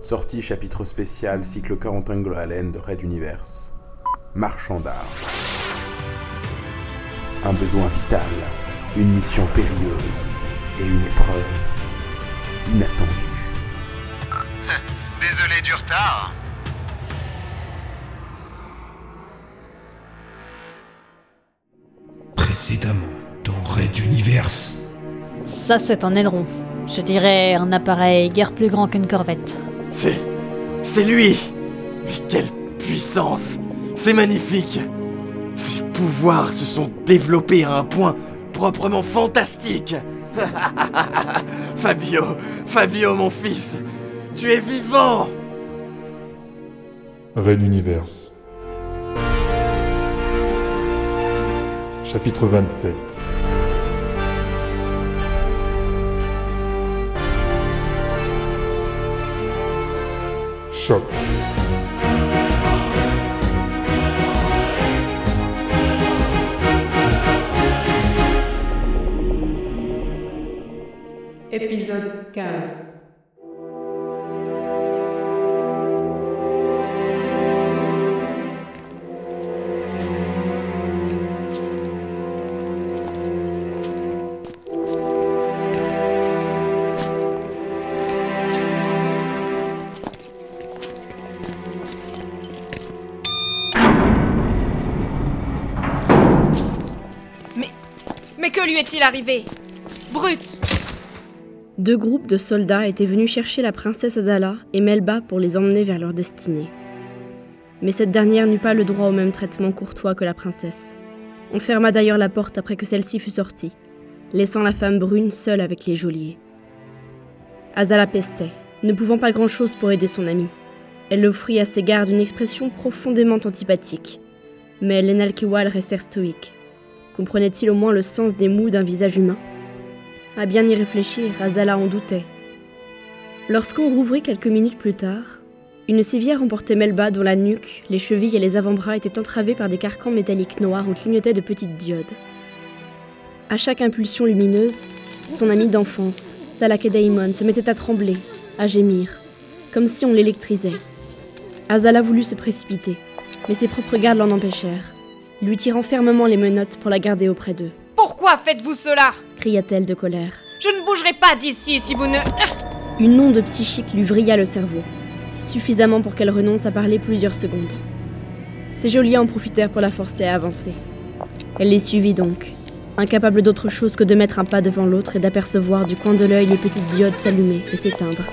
Sortie chapitre spécial cycle Corentin Allen de Red Universe. Marchand d'art. Un besoin vital, une mission périlleuse et une épreuve inattendue. Désolé du retard. Précédemment, dans Red Universe. Ça, c'est un aileron. Je dirais un appareil guère plus grand qu'une corvette. C'est. C'est lui. Mais quelle puissance. C'est magnifique. Ses pouvoirs se sont développés à un point proprement fantastique. Fabio Fabio, mon fils Tu es vivant. Red Universe. Chapitre 27 Choc. Épisode 15 est-il arrivé? Brute Deux groupes de soldats étaient venus chercher la princesse Azala et Melba pour les emmener vers leur destinée. Mais cette dernière n'eut pas le droit au même traitement courtois que la princesse. On ferma d'ailleurs la porte après que celle-ci fut sortie, laissant la femme brune seule avec les geôliers. Azala pestait, ne pouvant pas grand-chose pour aider son amie. Elle offrit à ses gardes une expression profondément antipathique. Mais les Nalkiwal restèrent stoïques. Comprenait-il au moins le sens des mots d'un visage humain? À bien y réfléchir, Azala en doutait. Lorsqu'on rouvrit quelques minutes plus tard, une civière emportait Melba dont la nuque, les chevilles et les avant-bras étaient entravés par des carcans métalliques noirs où clignotaient de petites diodes. À chaque impulsion lumineuse, son ami d'enfance, Salake Daimon, se mettait à trembler, à gémir, comme si on l'électrisait. Azala voulut se précipiter, mais ses propres gardes l'en empêchèrent, lui tirant fermement les menottes pour la garder auprès d'eux. Pourquoi faites-vous cela? Cria-t-elle de colère. Je ne bougerai pas d'ici si vous ne... Une onde psychique lui vrilla le cerveau, suffisamment pour qu'elle renonce à parler plusieurs secondes. Ses geôliers en profitèrent pour la forcer à avancer. Elle les suivit donc, incapable d'autre chose que de mettre un pas devant l'autre et d'apercevoir du coin de l'œil les petites diodes s'allumer et s'éteindre.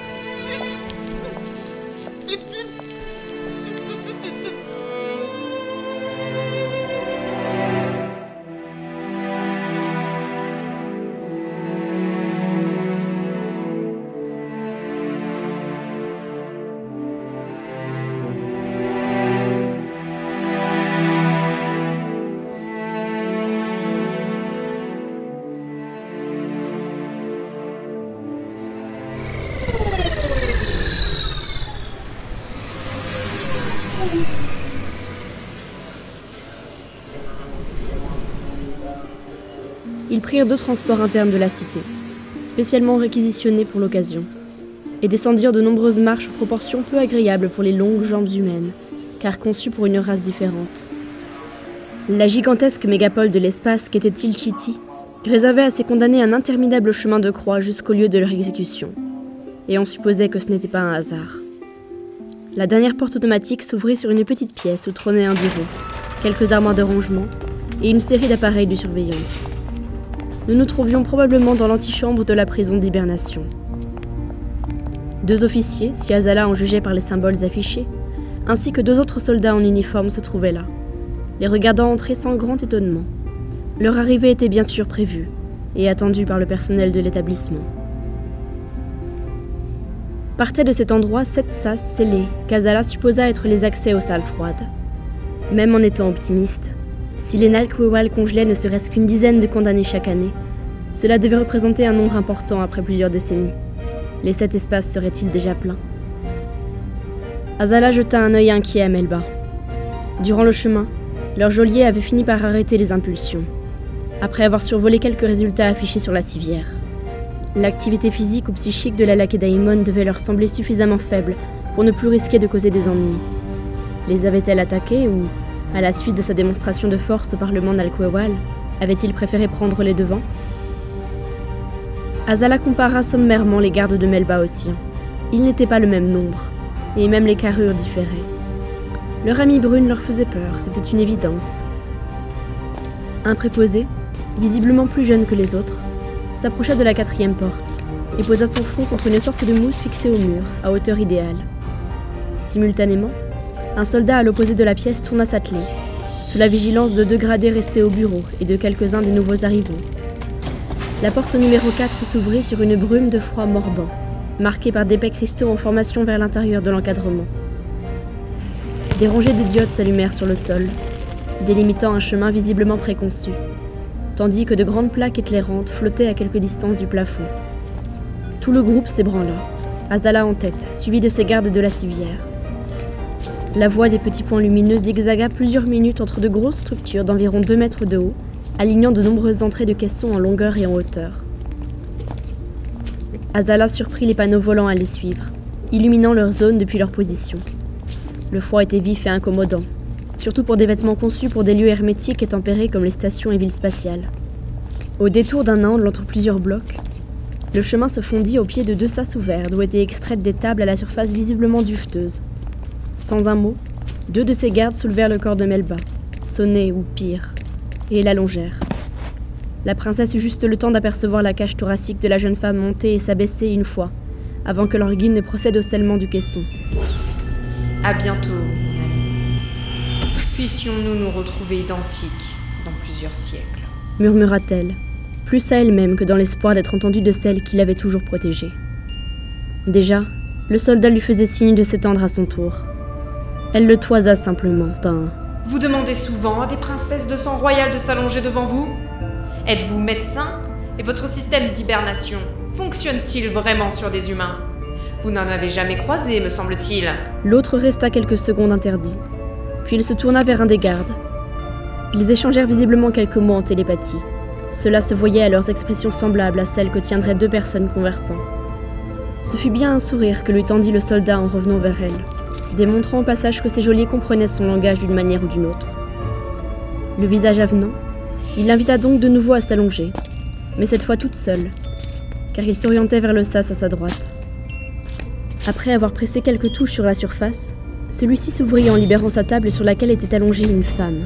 Prirent deux transports internes de la cité, spécialement réquisitionnés pour l'occasion, et descendirent de nombreuses marches aux proportions peu agréables pour les longues jambes humaines, car conçues pour une race différente. La gigantesque mégapole de l'espace qu'était Tilchiti réservait à ses condamnés un interminable chemin de croix jusqu'au lieu de leur exécution, et on supposait que ce n'était pas un hasard. La dernière porte automatique s'ouvrit sur une petite pièce où trônait un bureau, quelques armoires de rangement et une série d'appareils de surveillance. Nous nous trouvions probablement dans l'antichambre de la prison d'hibernation. Deux officiers, si Azala en jugeait par les symboles affichés, ainsi que deux autres soldats en uniforme se trouvaient là, les regardant entrer sans grand étonnement. Leur arrivée était bien sûr prévue et attendue par le personnel de l'établissement. Partaient de cet endroit sept sas scellés qu'Azala supposa être les accès aux salles froides. Même en étant optimiste, si les Nalkwewal congelaient ne serait-ce qu'une dizaine de condamnés chaque année, cela devait représenter un nombre important après plusieurs décennies. Les sept espaces seraient-ils déjà pleins? Azala jeta un œil inquiet à Melba. Durant le chemin, leur geôlier avait fini par arrêter les impulsions, après avoir survolé quelques résultats affichés sur la civière. L'activité physique ou psychique de la Lakedaimon devait leur sembler suffisamment faible pour ne plus risquer de causer des ennuis. Les avait-elle attaqués ou, à la suite de sa démonstration de force au Parlement d'Alquewal, avait-il préféré prendre les devants? Azala compara sommairement les gardes de Melba aux siens. Ils n'étaient pas le même nombre, et même les carrures différaient. Leur amie brune leur faisait peur, c'était une évidence. Un préposé, visiblement plus jeune que les autres, s'approcha de la quatrième porte et posa son front contre une sorte de mousse fixée au mur, à hauteur idéale. Simultanément, un soldat à l'opposé de la pièce tourna sa sous la vigilance de deux gradés restés au bureau et de quelques-uns des nouveaux arrivants. La porte numéro 4 s'ouvrit sur une brume de froid mordant, marquée par d'épais cristaux en formation vers l'intérieur de l'encadrement. Des rangées de diodes s'allumèrent sur le sol, délimitant un chemin visiblement préconçu, tandis que de grandes plaques éclairantes flottaient à quelque distance du plafond. Tout le groupe s'ébranla, Azala en tête, suivi de ses gardes de la civière. La voie des petits points lumineux zigzaga plusieurs minutes entre de grosses structures d'environ 2 mètres de haut, alignant de nombreuses entrées de caissons en longueur et en hauteur. Azala surprit les panneaux volants à les suivre, illuminant leur zone depuis leur position. Le froid était vif et incommodant, surtout pour des vêtements conçus pour des lieux hermétiques et tempérés comme les stations et villes spatiales. Au détour d'un angle entre plusieurs blocs, le chemin se fondit au pied de deux sas ouverts d'où étaient extraites des tables à la surface visiblement dufteuse. Sans un mot, deux de ses gardes soulevèrent le corps de Melba, sonnaient ou pire, et l'allongèrent. La princesse eut juste le temps d'apercevoir la cage thoracique de la jeune femme monter et s'abaisser une fois, avant que leur guide ne procède au scellement du caisson. À bientôt, mon ami. Puissions-nous nous retrouver identiques dans plusieurs siècles. murmura-t-elle, plus à elle-même que dans l'espoir d'être entendue de celle qui l'avait toujours protégée. Déjà, le soldat lui faisait signe de s'étendre à son tour. Elle le toisa simplement d'un Vous demandez souvent à des princesses de sang royal de s'allonger devant vous? Êtes-vous médecin? Et votre système d'hibernation fonctionne-t-il vraiment sur des humains? Vous n'en avez jamais croisé, me semble-t-il. L'autre resta quelques secondes interdit, puis il se tourna vers un des gardes. Ils échangèrent visiblement quelques mots en télépathie. Cela se voyait à leurs expressions semblables à celles que tiendraient deux personnes conversant. Ce fut bien un sourire que lui tendit le soldat en revenant vers elle, démontrant au passage que ses geôliers comprenaient son langage d'une manière ou d'une autre. Le visage avenant, il l'invita donc de nouveau à s'allonger, mais cette fois toute seule, car il s'orientait vers le sas à sa droite. Après avoir pressé quelques touches sur la surface, celui-ci s'ouvrit en libérant sa table sur laquelle était allongée une femme,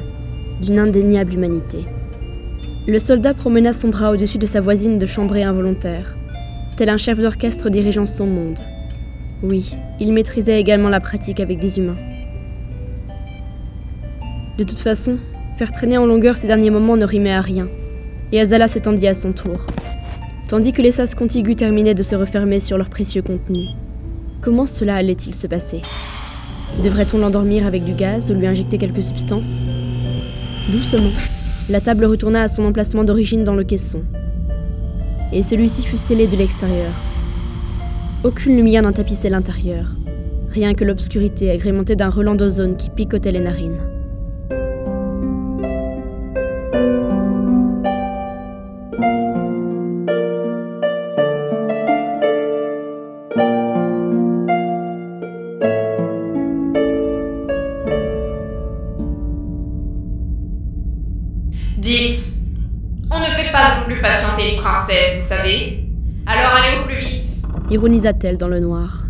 d'une indéniable humanité. Le soldat promena son bras au-dessus de sa voisine de chambrée involontaire, tel un chef d'orchestre dirigeant son monde. Oui, il maîtrisait également la pratique avec des humains. De toute façon, faire traîner en longueur ces derniers moments ne rimait à rien, et Azala s'étendit à son tour, tandis que les sas contigus terminaient de se refermer sur leur précieux contenu. Comment cela allait-il se passer? Devrait-on l'endormir avec du gaz ou lui injecter quelques substances? Doucement, la table retourna à son emplacement d'origine dans le caisson. Et celui-ci fut scellé de l'extérieur. Aucune lumière n'en tapissait l'intérieur, rien que l'obscurité agrémentée d'un relent d'ozone qui picotait les narines. Dites On ne fait pas non plus patienter une princesse, vous savez Alors allez au plus Ironisa-t-elle dans le noir.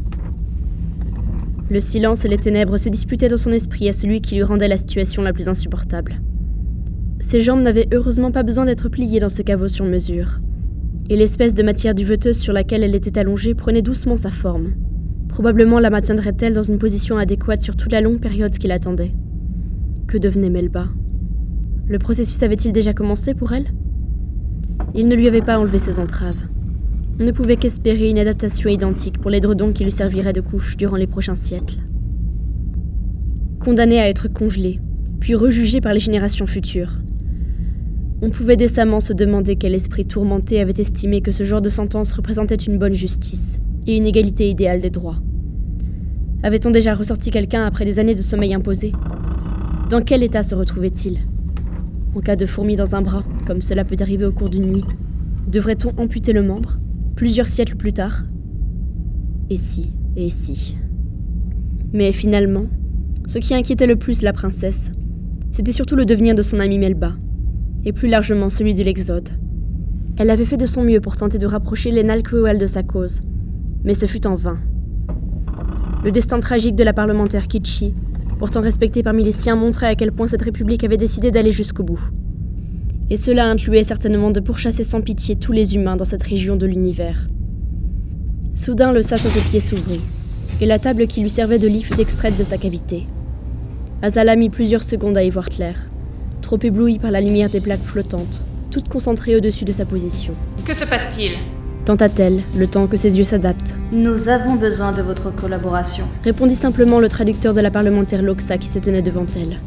Le silence et les ténèbres se disputaient dans son esprit à celui qui lui rendait la situation la plus insupportable. Ses jambes n'avaient heureusement pas besoin d'être pliées dans ce caveau sur mesure, et l'espèce de matière duveteuse sur laquelle elle était allongée prenait doucement sa forme. Probablement la maintiendrait-elle dans une position adéquate sur toute la longue période qu'il attendait. Que devenait Melba? Le processus avait-il déjà commencé pour elle? Il ne lui avait pas enlevé ses entraves. On ne pouvait qu'espérer une adaptation identique pour l'édredon qui lui servirait de couche durant les prochains siècles. Condamné à être congelé, puis rejugé par les générations futures, on pouvait décemment se demander quel esprit tourmenté avait estimé que ce genre de sentence représentait une bonne justice et une égalité idéale des droits. Avait-on déjà ressorti quelqu'un après des années de sommeil imposé? Dans quel état se retrouvait-il? En cas de fourmi dans un bras, comme cela peut arriver au cours d'une nuit, devrait-on amputer le membre? Plusieurs siècles plus tard Et si, et si Mais finalement, ce qui inquiétait le plus la princesse, c'était surtout le devenir de son amie Melba, et plus largement celui de l'Exode. Elle avait fait de son mieux pour tenter de rapprocher les Nalquewal de sa cause, mais ce fut en vain. Le destin tragique de la parlementaire Kitchi, pourtant respectée parmi les siens, montrait à quel point cette république avait décidé d'aller jusqu'au bout. Et cela incluait certainement de pourchasser sans pitié tous les humains dans cette région de l'univers. Soudain, le sas à ses pieds s'ouvrit, et la table qui lui servait de lit fut extraite de sa cavité. Azala mit plusieurs secondes à y voir clair, trop ébloui par la lumière des plaques flottantes, toutes concentrées au-dessus de sa position. Que se passe-t-il? Tenta-t-elle, le temps que ses yeux s'adaptent. Nous avons besoin de votre collaboration. Répondit simplement le traducteur de la parlementaire Loxa qui se tenait devant elle.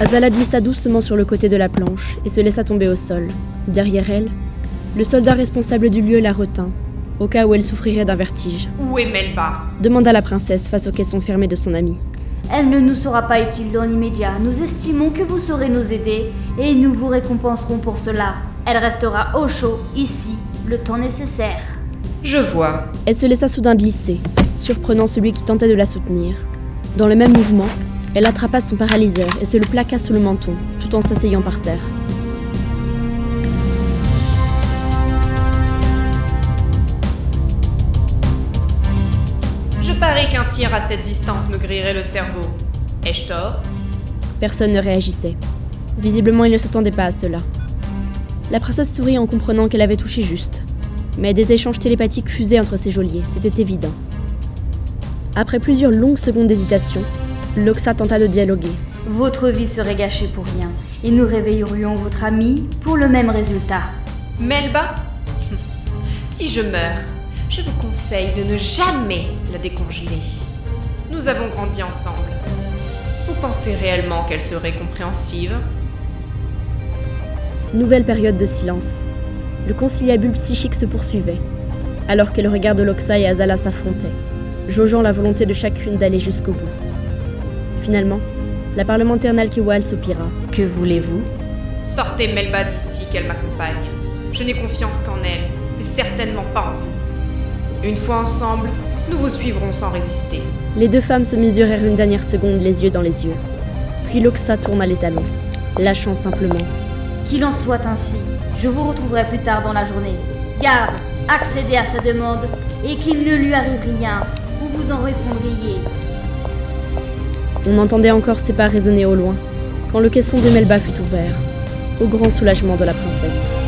Azala glissa doucement sur le côté de la planche et se laissa tomber au sol. Derrière elle, le soldat responsable du lieu la retint, au cas où elle souffrirait d'un vertige. Où est Melba? Demanda la princesse face aux caissons fermés de son ami. Elle ne nous sera pas utile dans l'immédiat. Nous estimons que vous saurez nous aider et nous vous récompenserons pour cela. Elle restera au chaud, ici, le temps nécessaire. Je vois. Elle se laissa soudain glisser, surprenant celui qui tentait de la soutenir. Dans le même mouvement, elle attrapa son paralyseur et se le plaqua sous le menton, tout en s'asseyant par terre. Je parie qu'un tir à cette distance me grillerait le cerveau. Ai-je tort? Personne ne réagissait. Visiblement, il ne s'attendait pas à cela. La princesse sourit en comprenant qu'elle avait touché juste. Mais des échanges télépathiques fusaient entre ses geôliers, c'était évident. Après plusieurs longues secondes d'hésitation, Loxa tenta de dialoguer. Votre vie serait gâchée pour rien, et nous réveillerions votre ami pour le même résultat. Melba Si je meurs, je vous conseille de ne jamais la décongeler. Nous avons grandi ensemble. Vous pensez réellement qu'elle serait compréhensive? Nouvelle période de silence. Le conciliabule psychique se poursuivait, alors que le regard de Loxa et Azala s'affrontaient, jaugeant la volonté de chacune d'aller jusqu'au bout. Finalement, la parlementaire Nalkewal soupira. Que voulez-vous? Sortez Melba d'ici, qu'elle m'accompagne. Je n'ai confiance qu'en elle, et certainement pas en vous. Une fois ensemble, nous vous suivrons sans résister. Les deux femmes se mesurèrent une dernière seconde les yeux dans les yeux. Puis Loxa tourna les talons, lâchant simplement. Qu'il en soit ainsi. Je vous retrouverai plus tard dans la journée. Garde, accédez à sa demande et qu'il ne lui arrive rien. Vous vous en répondriez. On entendait encore ses pas résonner au loin, quand le caisson de Melba fut ouvert, au grand soulagement de la princesse.